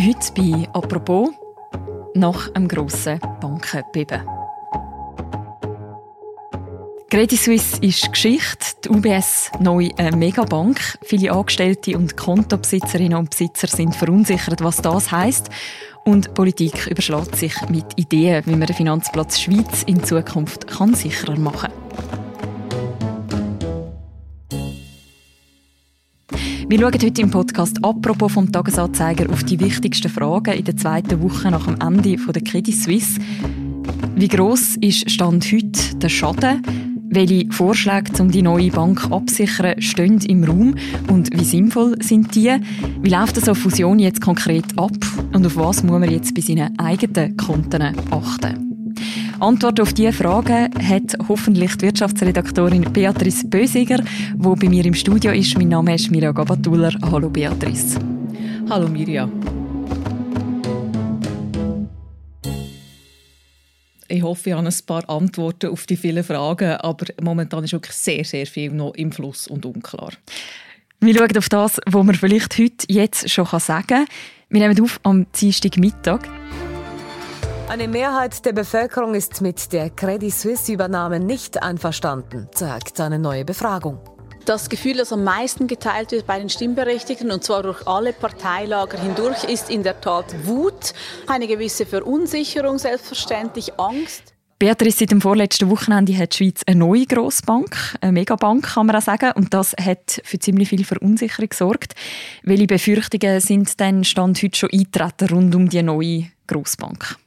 Heute bei «Apropos» nach einem grossen Bankenbeben. Credit Suisse ist Geschichte, die UBS neu eine Megabank. Viele Angestellte und Kontobesitzerinnen und Besitzer sind verunsichert, was das heißt. Und Politik überschlägt sich mit Ideen, wie man den Finanzplatz Schweiz in Zukunft kann sicherer machen kann. Wir schauen heute im Podcast «Apropos» vom Tagesanzeiger auf die wichtigsten Fragen in der zweiten Woche nach dem Ende der Credit Suisse. Wie gross ist Stand heute der Schaden? Welche Vorschläge, um die neue Bank absichern, stehen im Raum und wie sinnvoll sind die? Wie läuft so Fusion jetzt konkret ab und auf was muss man jetzt bei seinen eigenen Konten achten? Antwort auf diese Fragen hat hoffentlich die Wirtschaftsredaktorin Beatrice Bösiger, die bei mir im Studio ist. Mein Name ist Mirja Gabatuller. Hallo Beatrice. Hallo Mirja. Ich hoffe, ich habe ein paar Antworten auf die vielen Fragen, aber momentan ist wirklich sehr, sehr viel noch im Fluss und unklar. Wir schauen auf das, was man vielleicht heute jetzt schon sagen kann. Wir nehmen auf am Dienstagmittag. Eine Mehrheit der Bevölkerung ist mit der Credit Suisse-Übernahme nicht einverstanden, sagt eine neue Befragung. Das Gefühl, das am meisten geteilt wird bei den Stimmberechtigten, und zwar durch alle Parteilager hindurch, ist in der Tat Wut, eine gewisse Verunsicherung, selbstverständlich Angst. Beatrice, seit dem vorletzten Wochenende hat die Schweiz eine neue Grossbank, eine Megabank kann man auch sagen, und das hat für ziemlich viel Verunsicherung gesorgt. Welche Befürchtungen sind denn Stand heute schon eintreten rund um die neue Grossbank?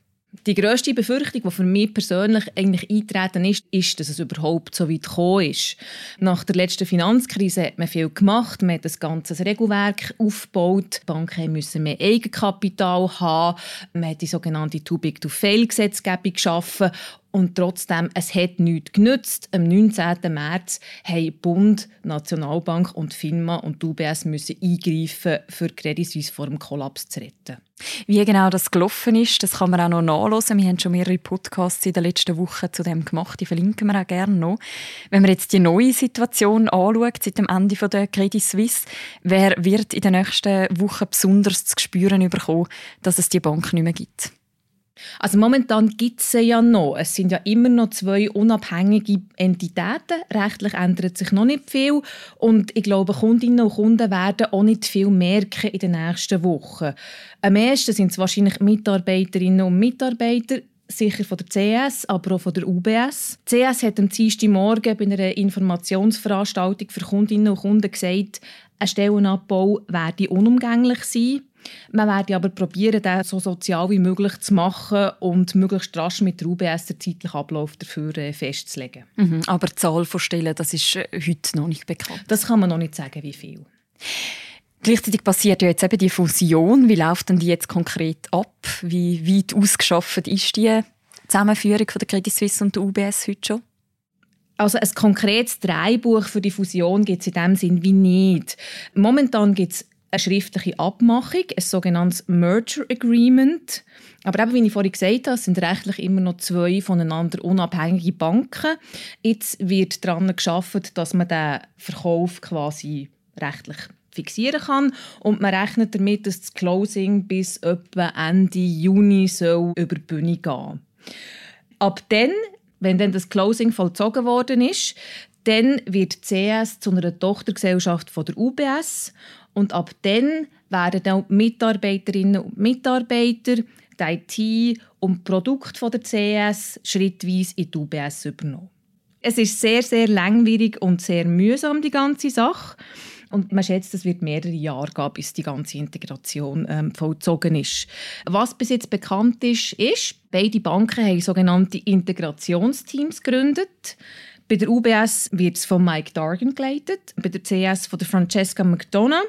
Die grösste Befürchtung, die für mich persönlich eigentlich eintreten ist, ist, dass es überhaupt so weit gekommen ist. Nach der letzten Finanzkrise hat man viel gemacht, man hat das ganze Regelwerk aufgebaut, die Banken müssen mehr Eigenkapital haben, man hat die sogenannte Too-Big-to-Fail-Gesetzgebung geschaffen und trotzdem, es hat nichts genützt. Am 19. März haben Bund, Nationalbank und FINMA und die UBS müssen eingreifen, für Credit Suisse vor dem Kollaps zu retten. Wie genau das gelaufen ist, das kann man auch noch nachlesen. Wir haben schon mehrere Podcasts in den letzten Wochen zu dem gemacht. Die verlinken wir auch gerne noch. Wenn man jetzt die neue Situation anschaut, seit dem Ende der Credit Suisse, wer wird in den nächsten Wochen besonders zu spüren bekommen, dass es die Bank nicht mehr gibt? Also momentan gibt es sie ja noch. Es sind ja immer noch zwei unabhängige Entitäten. Rechtlich ändert sich noch nicht viel. Und ich glaube, Kundinnen und Kunden werden auch nicht viel merken in den nächsten Wochen. Am ersten sind es wahrscheinlich Mitarbeiterinnen und Mitarbeiter, sicher von der CS, aber auch von der UBS. Die CS hat am Morgen bei einer Informationsveranstaltung für Kundinnen und Kunden gesagt, ein Stellenabbau werde unumgänglich sein. Man werde aber probieren, den so sozial wie möglich zu machen und möglichst rasch mit der UBS den zeitlichen Ablauf dafür äh, festzulegen. Mhm, aber die Zahl von Stellen, das ist äh, heute noch nicht bekannt. Das kann man noch nicht sagen, wie viel. Gleichzeitig passiert ja jetzt eben die Fusion. Wie läuft denn die jetzt konkret ab? Wie weit ausgeschafft ist die Zusammenführung von der Credit Suisse und der UBS heute schon? Also ein konkretes Dreibuch für die Fusion gibt es in dem Sinn wie nicht. Momentan gibt es eine schriftliche Abmachung, ein sogenanntes Merger Agreement. Aber eben, wie ich vorhin gesagt habe, sind rechtlich immer noch zwei voneinander unabhängige Banken. Jetzt wird daran geschafft, dass man den Verkauf quasi rechtlich fixieren kann und man rechnet damit, dass das Closing bis etwa Ende Juni soll über die Bühne gehen. Ab dann, wenn dann das Closing vollzogen worden ist, dann wird CS zu einer Tochtergesellschaft von der UBS und ab dann werden dann die Mitarbeiterinnen und Mitarbeiter, die IT und die Produkte der CS schrittweise in die UBS übernommen. Es ist sehr, sehr langwierig und sehr mühsam, die ganze Sache. Und man schätzt, es wird mehrere Jahre gehen, bis die ganze Integration ähm, vollzogen ist. Was bis jetzt bekannt ist, ist, beide Banken haben sogenannte Integrationsteams gegründet. Bei der UBS wird es von Mike Dargan geleitet, bei der CS von der Francesca McDonough.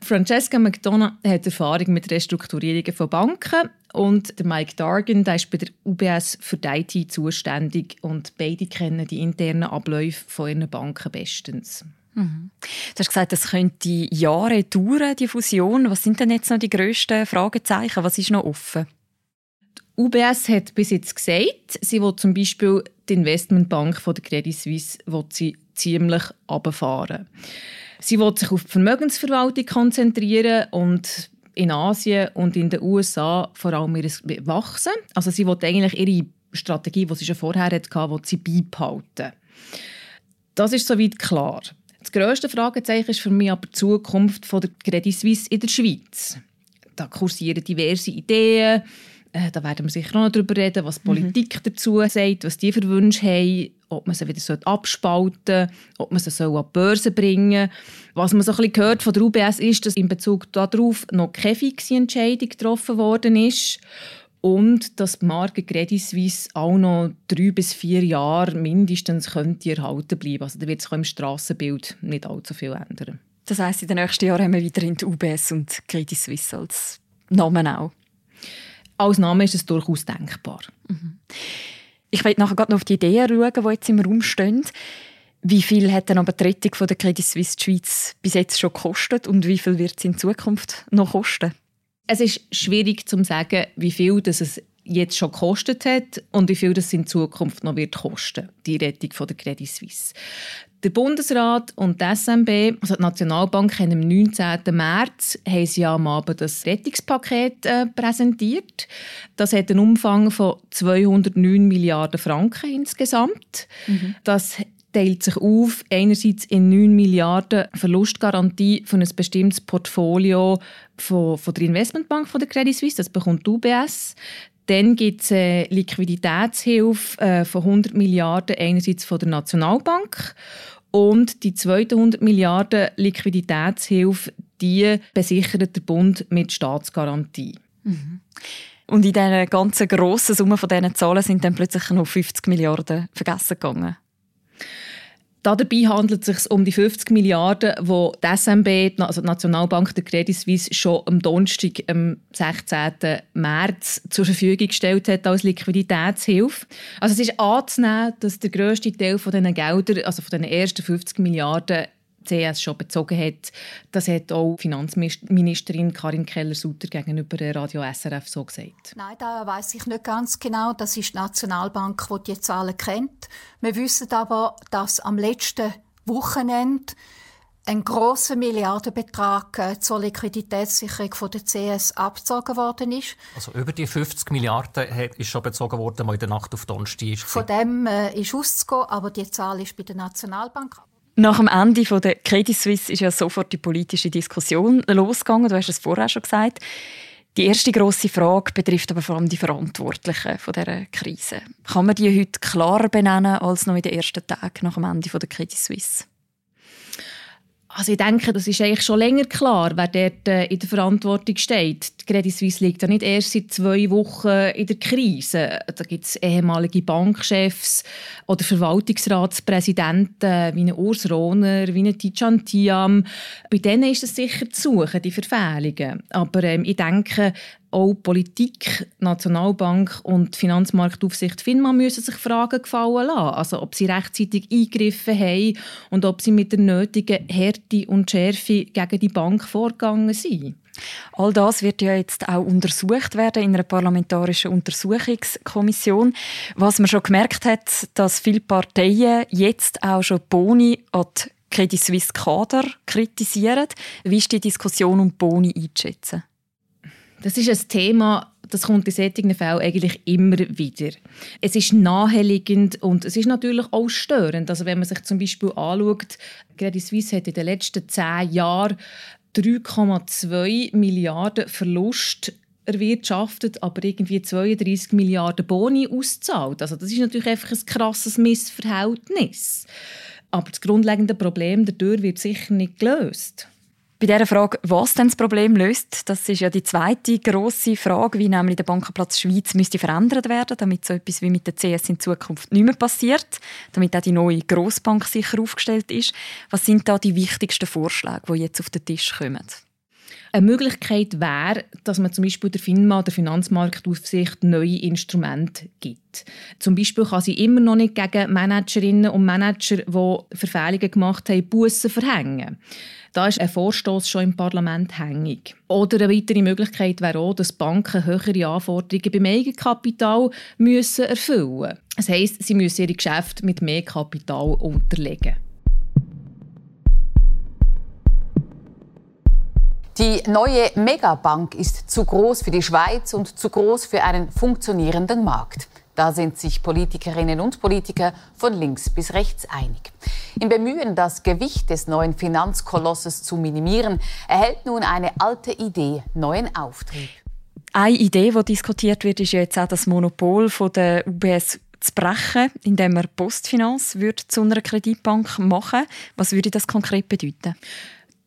Francesca McDonough hat Erfahrung mit Restrukturierungen von Banken und der Mike Dargan der ist bei der UBS für die IT zuständig und beide kennen die internen Abläufe von ihren Banken bestens. Mhm. Du hast gesagt, es könnte Jahre dauern, die Fusion. Was sind denn jetzt noch die grössten Fragezeichen? Was ist noch offen? Die UBS hat bis jetzt gesagt, sie will zum Beispiel die Investmentbank von der Credit Suisse will sie ziemlich abfahren. Sie will sich auf die Vermögensverwaltung konzentrieren und in Asien und in den USA vor allem ihr wachsen. Also sie wollte eigentlich ihre Strategie, die sie schon vorher hatte, will sie beibehalten. Das ist soweit klar. Das grösste Fragezeichen ist für mich aber die Zukunft von der Credit Suisse in der Schweiz. Da kursieren diverse Ideen. Äh, da werden wir sicher noch darüber reden, was die mhm. Politik dazu sagt, was die für Wünsche haben, ob man sie wieder abspalten soll, ob man sie an die Börse bringen soll. Was man so ein bisschen gehört von der UBS ist, dass in Bezug darauf noch keine fixe Entscheidung getroffen worden ist und dass die Marke Credit Suisse auch noch drei bis vier Jahre mindestens könnte erhalten bleiben. Also da wird sich im Strassenbild nicht allzu viel ändern. Das heisst, in den nächsten Jahren haben wir weiterhin die UBS und Credit Suisse als Namen auch? Als Name ist es durchaus denkbar. Mhm. Ich will nachher noch auf die Ideen schauen, die jetzt im Raum stehen. Wie viel hat denn aber die Rettung von der Credit Suisse die Schweiz bis jetzt schon gekostet und wie viel wird es in Zukunft noch kosten? Es ist schwierig zu sagen, wie viel das es jetzt schon gekostet hat und wie viel das in Zukunft noch wird kosten, die Rettung von der Credit Suisse. Der Bundesrat und die SMB, also die Nationalbank, haben am 19. März haben sie am Abend das Rettungspaket äh, präsentiert. Das hat einen Umfang von 209 Milliarden Franken insgesamt. Mhm. Das teilt sich auf, einerseits in 9 Milliarden Verlustgarantie für ein bestimmtes Portfolio von, von der Investmentbank von der Credit Suisse, das bekommt UBS. Dann gibt es eine Liquiditätshilfe äh, von 100 Milliarden einerseits von der Nationalbank und die zweite 100 Milliarden Liquiditätshilfe, die besichert der Bund mit Staatsgarantie. Mhm. Und in dieser ganzen grossen Summe von diesen Zahlen sind dann plötzlich noch 50 Milliarden vergessen gegangen. Dabei handelt es sich um die 50 Milliarden, die die SMB, also die Nationalbank der Credit Suisse, schon am Donnerstag, am 16. März zur Verfügung gestellt hat als Liquiditätshilfe. Also es ist anzunehmen, dass der grösste Teil von diesen Geldern, also von den ersten 50 Milliarden, CS schon bezogen hat. Das hat auch Finanzministerin Karin Keller-Sutter gegenüber Radio SRF so gesagt. Nein, da weiß ich nicht ganz genau. Das ist die Nationalbank, die die Zahlen kennt. Wir wissen aber, dass am letzten Wochenende ein großer Milliardenbetrag äh, zur Liquiditätssicherung von der CS abgezogen worden ist. Also über die 50 Milliarden ist schon bezogen worden, die in der Nacht auf Donnerstag Von dem äh, ist auszugehen, aber die Zahl ist bei der Nationalbank. Nach dem Ende der Credit Suisse ist ja sofort die politische Diskussion losgegangen. Du hast es vorher schon gesagt. Die erste große Frage betrifft aber vor allem die Verantwortlichen von dieser Krise. Kann man die heute klarer benennen als noch in den ersten Tagen nach dem Ende der Credit Suisse? Also ich denke, das ist eigentlich schon länger klar, wer dort äh, in der Verantwortung steht. Die Credit Suisse liegt ja nicht erst seit zwei Wochen in der Krise. Da gibt es ehemalige Bankchefs oder Verwaltungsratspräsidenten wie eine Urs Rohner, wie eine Tijan Tiam. Bei denen ist es sicher zu suchen, die Verfehlungen. Aber ähm, ich denke, auch Politik, Nationalbank und Finanzmarktaufsicht FINMA müssen sich Fragen gefallen lassen. Also ob sie rechtzeitig eingegriffen haben und ob sie mit der nötigen Härte und Schärfe gegen die Bank vorgegangen sind. All das wird ja jetzt auch untersucht werden in einer parlamentarischen Untersuchungskommission. Was man schon gemerkt hat, dass viele Parteien jetzt auch schon Boni an die Credit Suisse Kader kritisieren. Wie ist die Diskussion um Boni einzuschätzen? Das ist ein Thema, das kommt in solchen Fällen eigentlich immer wieder. Es ist naheliegend und es ist natürlich auch störend. Also wenn man sich zum Beispiel anschaut, Credit Suisse hat in den letzten zehn Jahren 3,2 Milliarden Verlust erwirtschaftet, aber irgendwie 32 Milliarden Boni auszahlt. Also das ist natürlich einfach ein krasses Missverhältnis. Aber das grundlegende Problem dadurch wird sicher nicht gelöst. Bei dieser Frage, was denn das Problem löst, das ist ja die zweite große Frage, wie nämlich der Bankenplatz Schweiz müsste verändert werden, damit so etwas wie mit der CS in Zukunft nicht mehr passiert, damit auch die neue Grossbank sicher aufgestellt ist. Was sind da die wichtigsten Vorschläge, die jetzt auf den Tisch kommen? Eine Möglichkeit wäre, dass man zum Beispiel der FINMA, der Finanzmarktaufsicht, neue Instrumente gibt. Zum Beispiel kann sie immer noch nicht gegen Managerinnen und Manager, die Verfehlungen gemacht haben, Bussen verhängen. Da ist ein Vorstoß schon im Parlament hängig. Oder eine weitere Möglichkeit wäre auch, dass Banken höhere Anforderungen beim Eigenkapital müssen erfüllen müssen. Das heisst, sie müssen ihre Geschäfte mit mehr Kapital unterlegen. Die neue Megabank ist zu groß für die Schweiz und zu groß für einen funktionierenden Markt. Da sind sich Politikerinnen und Politiker von links bis rechts einig. Im Bemühen, das Gewicht des neuen Finanzkolosses zu minimieren, erhält nun eine alte Idee neuen Auftrieb. Eine Idee, die diskutiert wird, ist jetzt auch das Monopol der UBS zu brechen, indem man Postfinanz zu einer Kreditbank machen Was würde das konkret bedeuten?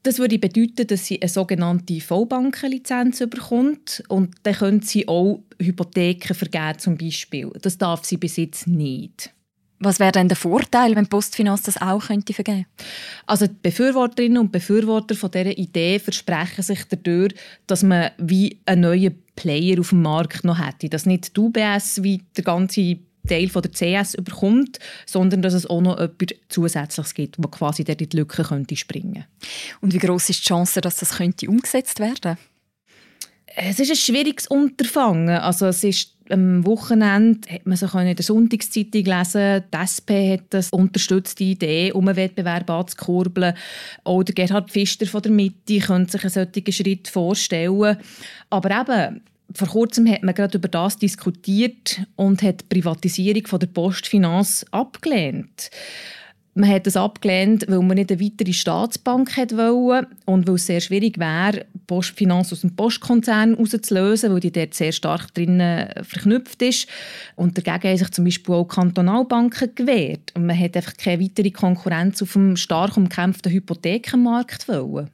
Das würde bedeuten, dass sie eine sogenannte Vollbankenlizenz bekommt und dann könnte sie auch Hypotheken vergeben zum Beispiel. Das darf sie bis jetzt nicht. Was wäre denn der Vorteil, wenn Postfinanz das auch könnte vergeben? Also die Befürworterinnen und Befürworter von dieser Idee versprechen sich dadurch, dass man wie einen neuen Player auf dem Markt noch hätte. Dass nicht die UBS wie der ganze Teil von der CS überkommt, sondern dass es auch noch etwas Zusätzliches gibt, wo quasi der in die Lücke könnte springen Und wie groß ist die Chance, dass das könnte umgesetzt werden? Es ist ein schwieriges Unterfangen. Also es ist am Wochenende hat man so in der Sonntagszeitung lesen, die SP hat das unterstützt, die Idee, um einen Wettbewerb anzukurbeln. Auch der Gerhard Pfister von der Mitte könnte sich einen solchen Schritt vorstellen. Aber eben, vor kurzem hat man gerade über das diskutiert und hat die Privatisierung von der Postfinanz abgelehnt. Man hat das abgelehnt, weil man nicht eine weitere Staatsbank wollte und weil es sehr schwierig wäre, Postfinanz aus dem Postkonzern herauszulösen, weil die dort sehr stark drin verknüpft ist. Und dagegen haben sich zum Beispiel auch Kantonalbanken gewehrt. Und man hat einfach keine weitere Konkurrenz auf dem stark umkämpften Hypothekenmarkt wollen.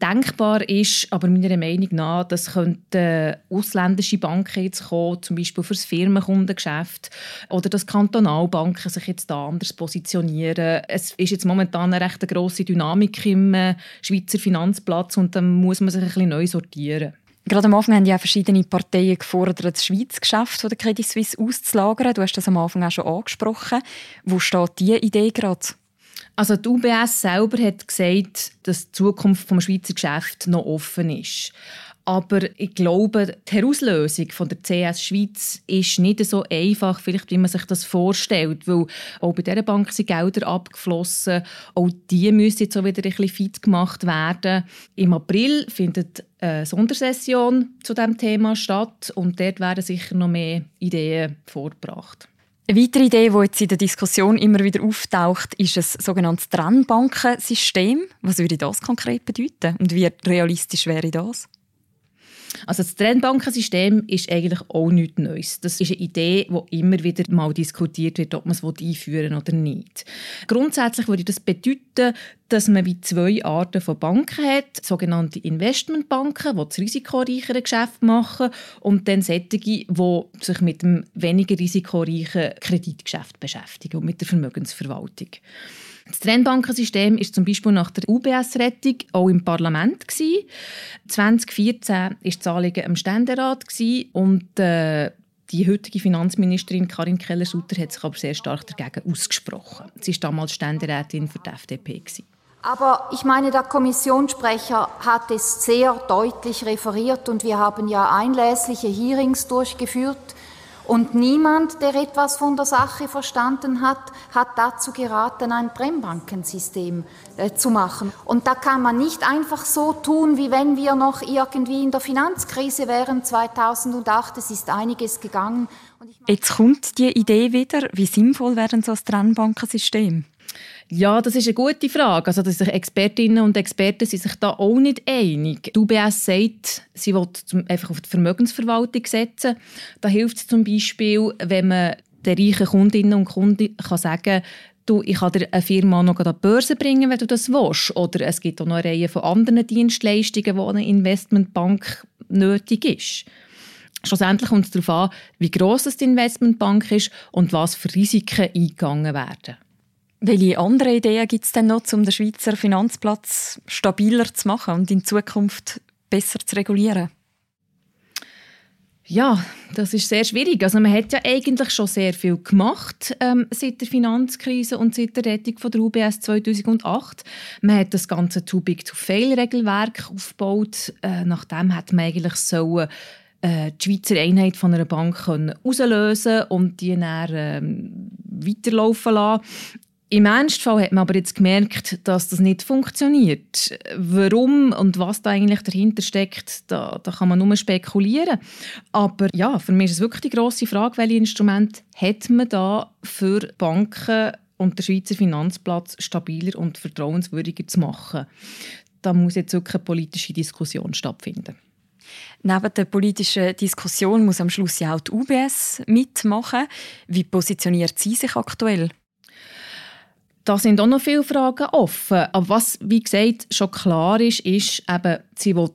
Denkbar ist aber meiner Meinung nach, dass könnten ausländische Banken jetzt kommen, zum Beispiel für das Firmenkundengeschäft oder dass Kantonalbanken sich jetzt da anders positionieren. Es ist jetzt momentan eine recht grosse Dynamik im äh, Schweizer Finanzplatz und dann muss man sich ein bisschen neu sortieren. Gerade am Anfang haben ja verschiedene Parteien gefordert, das Schweizgeschäft von der Credit Suisse auszulagern. Du hast das am Anfang auch schon angesprochen. Wo steht diese Idee gerade? Also die UBS selber hat gesagt, dass die Zukunft des Schweizer Geschäfts noch offen ist. Aber ich glaube, die Herauslösung von der CS Schweiz ist nicht so einfach, vielleicht wie man sich das vorstellt, weil auch bei dieser Bank sind Gelder abgeflossen. Auch die müssen jetzt auch wieder ein bisschen fit gemacht werden. Im April findet eine Sondersession zu diesem Thema statt und dort werden sicher noch mehr Ideen vorgebracht. Eine weitere Idee, die jetzt in der Diskussion immer wieder auftaucht, ist ein sogenanntes Trennbankensystem. Was würde das konkret bedeuten und wie realistisch wäre das? Also das Trennbankensystem ist eigentlich auch nichts Neues. Das ist eine Idee, die immer wieder mal diskutiert wird, ob man es einführen will oder nicht. Grundsätzlich würde das bedeuten, dass man wie zwei Arten von Banken hat. Sogenannte Investmentbanken, die das risikoreichere Geschäft machen und dann solche, die sich mit dem weniger risikoreichen Kreditgeschäft beschäftigen und mit der Vermögensverwaltung. Das Trennbankensystem ist zum Beispiel nach der UBS-Rettung auch im Parlament gewesen. 2014 war das Anliegen im Ständerat und äh, die heutige Finanzministerin Karin Keller-Sutter hat sich aber sehr stark dagegen ausgesprochen. Sie war damals Ständerätin für die FDP. Aber ich meine, der Kommissionssprecher hat es sehr deutlich referiert und wir haben ja einlässliche Hearings durchgeführt und niemand, der etwas von der Sache verstanden hat, hat dazu geraten, ein Brennbankensystem äh, zu machen. Und da kann man nicht einfach so tun, wie wenn wir noch irgendwie in der Finanzkrise wären 2008. Es ist einiges gegangen. Jetzt kommt die Idee wieder. Wie sinnvoll wäre so ein Trennbankensystem? Ja, das ist eine gute Frage. Also, dass Expertinnen und Experten sind sich da auch nicht einig. Die UBS sagt, sie will einfach auf die Vermögensverwaltung setzen. Da hilft es zum Beispiel, wenn man den reichen Kundinnen und Kunden kann sagen du, ich kann dir eine Firma noch an die Börse bringen, wenn du das willst. Oder es gibt auch noch eine Reihe von anderen Dienstleistungen, wo eine Investmentbank nötig ist. Schlussendlich kommt es darauf an, wie gross die Investmentbank ist und was für Risiken eingegangen werden. Welche andere Ideen gibt es denn noch, um den Schweizer Finanzplatz stabiler zu machen und in Zukunft besser zu regulieren? Ja, das ist sehr schwierig. Also man hat ja eigentlich schon sehr viel gemacht ähm, seit der Finanzkrise und seit der Rettung von der UBS 2008. Man hat das ganze Too Big to Fail Regelwerk aufgebaut. Äh, nachdem hat man eigentlich so äh, die Schweizer Einheit von einer Bank können auslösen und die dann ähm, weiterlaufen lassen. Im Ernstfall hat man aber jetzt gemerkt, dass das nicht funktioniert. Warum und was da eigentlich dahinter steckt, da, da kann man nur spekulieren. Aber ja, für mich ist es wirklich die grosse Frage, welche Instrumente hat man da für Banken und den Schweizer Finanzplatz stabiler und vertrauenswürdiger zu machen. Da muss jetzt wirklich eine politische Diskussion stattfinden. Neben der politischen Diskussion muss am Schluss ja auch die UBS mitmachen. Wie positioniert sie sich aktuell? Da sind auch noch viele Fragen offen. Aber was, wie gesagt, schon klar ist, ist eben, sie will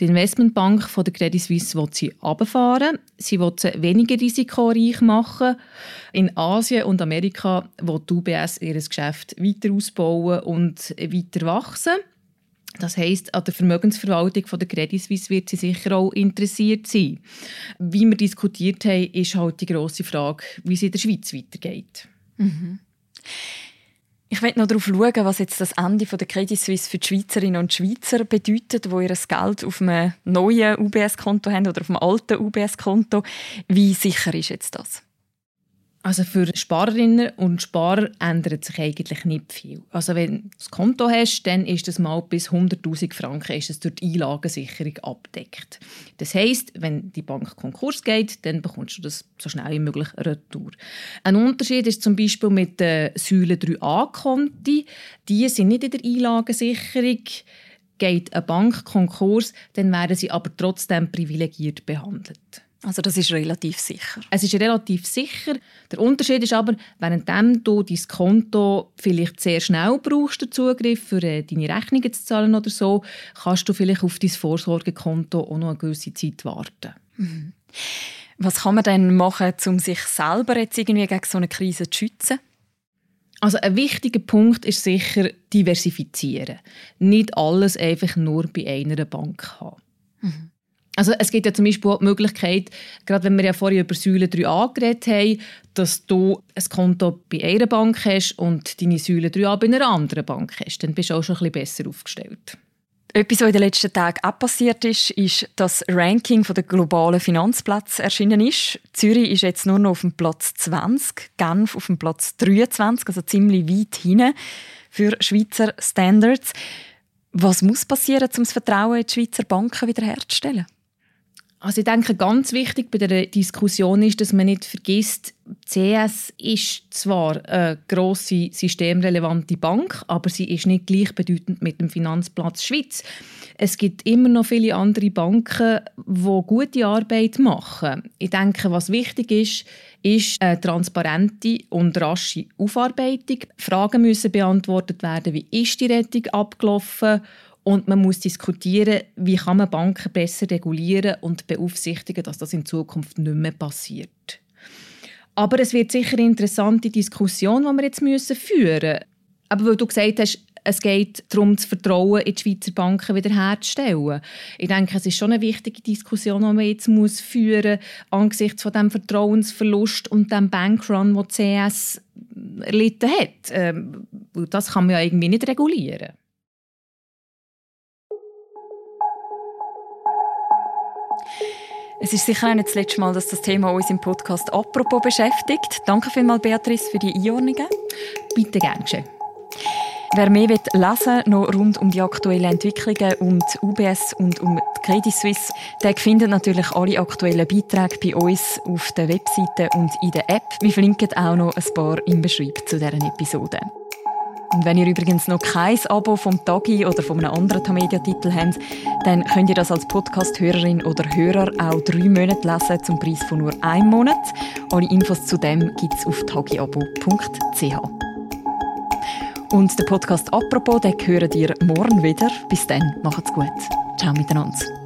die Investmentbank von der Credit Suisse will sie runterfahren. Sie will sie weniger risikoreich machen. In Asien und Amerika will die UBS ihr Geschäft weiter ausbauen und weiter wachsen. Das heisst, an der Vermögensverwaltung von der Credit Suisse wird sie sicher auch interessiert sein. Wie wir diskutiert haben, ist halt die grosse Frage, wie es in der Schweiz weitergeht. Mhm. Ich möchte noch darauf schauen, was jetzt das Ende der Credit Suisse für die Schweizerinnen und Schweizer bedeutet, die ihr Geld auf einem neuen UBS-Konto haben oder auf einem alten UBS-Konto. Wie sicher ist jetzt das? Also für Sparerinnen und Sparer ändert sich eigentlich nicht viel. Also wenn du das Konto hast, dann ist das mal bis 100'000 Franken ist es durch die Einlagensicherung abdeckt. Das heisst, wenn die Bank Konkurs geht, dann bekommst du das so schnell wie möglich retour. Ein Unterschied ist zum Beispiel mit den Säule 3a-Konti. Die sind nicht in der Einlagensicherung. Geht eine Bank Konkurs, dann werden sie aber trotzdem privilegiert behandelt. Also das ist relativ sicher. Es ist relativ sicher. Der Unterschied ist aber, währenddem du dein Konto vielleicht sehr schnell brauchst, den Zugriff für äh, deine Rechnungen zu zahlen oder so, kannst du vielleicht auf dein Vorsorgekonto auch noch eine gewisse Zeit warten. Mhm. Was kann man denn machen, um sich selber jetzt irgendwie gegen so eine Krise zu schützen? Also ein wichtiger Punkt ist sicher diversifizieren. Nicht alles einfach nur bei einer Bank haben. Mhm. Also es gibt ja zum Beispiel auch die Möglichkeit, gerade wenn wir ja vorhin über Säule 3a geredet haben, dass du ein Konto bei einer Bank hast und deine Säule 3a bei einer anderen Bank hast. Dann bist du auch schon ein bisschen besser aufgestellt. Etwas, was in den letzten Tagen auch passiert ist, ist, dass das Ranking der globalen Finanzplätze erschienen ist. Zürich ist jetzt nur noch auf dem Platz 20, Genf auf dem Platz 23, also ziemlich weit hinten für Schweizer Standards. Was muss passieren, um das Vertrauen in die Schweizer Banken wiederherzustellen? Also ich denke, ganz wichtig bei der Diskussion ist, dass man nicht vergisst, CS ist zwar eine grosse systemrelevante Bank, aber sie ist nicht gleichbedeutend mit dem Finanzplatz Schweiz. Es gibt immer noch viele andere Banken, die gute Arbeit machen. Ich denke, was wichtig ist, ist eine transparente und rasche Aufarbeitung. Fragen müssen beantwortet werden, wie ist die Rettung abgelaufen und man muss diskutieren, wie kann man Banken besser regulieren und beaufsichtigen, dass das in Zukunft nicht mehr passiert. Aber es wird sicher eine interessante Diskussion, die wir jetzt müssen führen müssen. Aber weil du gesagt hast, es geht darum, das Vertrauen in die Schweizer Banken wiederherzustellen. Ich denke, es ist schon eine wichtige Diskussion, die man jetzt muss führen muss, angesichts von dem Vertrauensverlust und dem Bankrun, den CS erlitten hat. Ähm, das kann man ja irgendwie nicht regulieren. Es ist sicher nicht das letzte Mal, dass das Thema uns im Podcast «Apropos» beschäftigt. Danke vielmals, Beatrice, für die Einordnungen. Bitte gerne geschehen. Wer mehr will lesen noch rund um die aktuellen Entwicklungen um die UBS und um die Credit Suisse, der findet natürlich alle aktuellen Beiträge bei uns auf der Webseite und in der App. Wir verlinken auch noch ein paar im Beschreibung zu deren Episode. Und wenn ihr übrigens noch kein Abo vom Tagi oder von einem anderen Tamedia-Titel habt, dann könnt ihr das als Podcast-Hörerin oder Hörer auch drei Monate lesen zum Preis von nur einem Monat. Alle Infos zu dem gibt es auf tagiabo.ch. Und der Podcast «Apropos», den hören ihr morgen wieder. Bis dann, macht's gut. Ciao miteinander.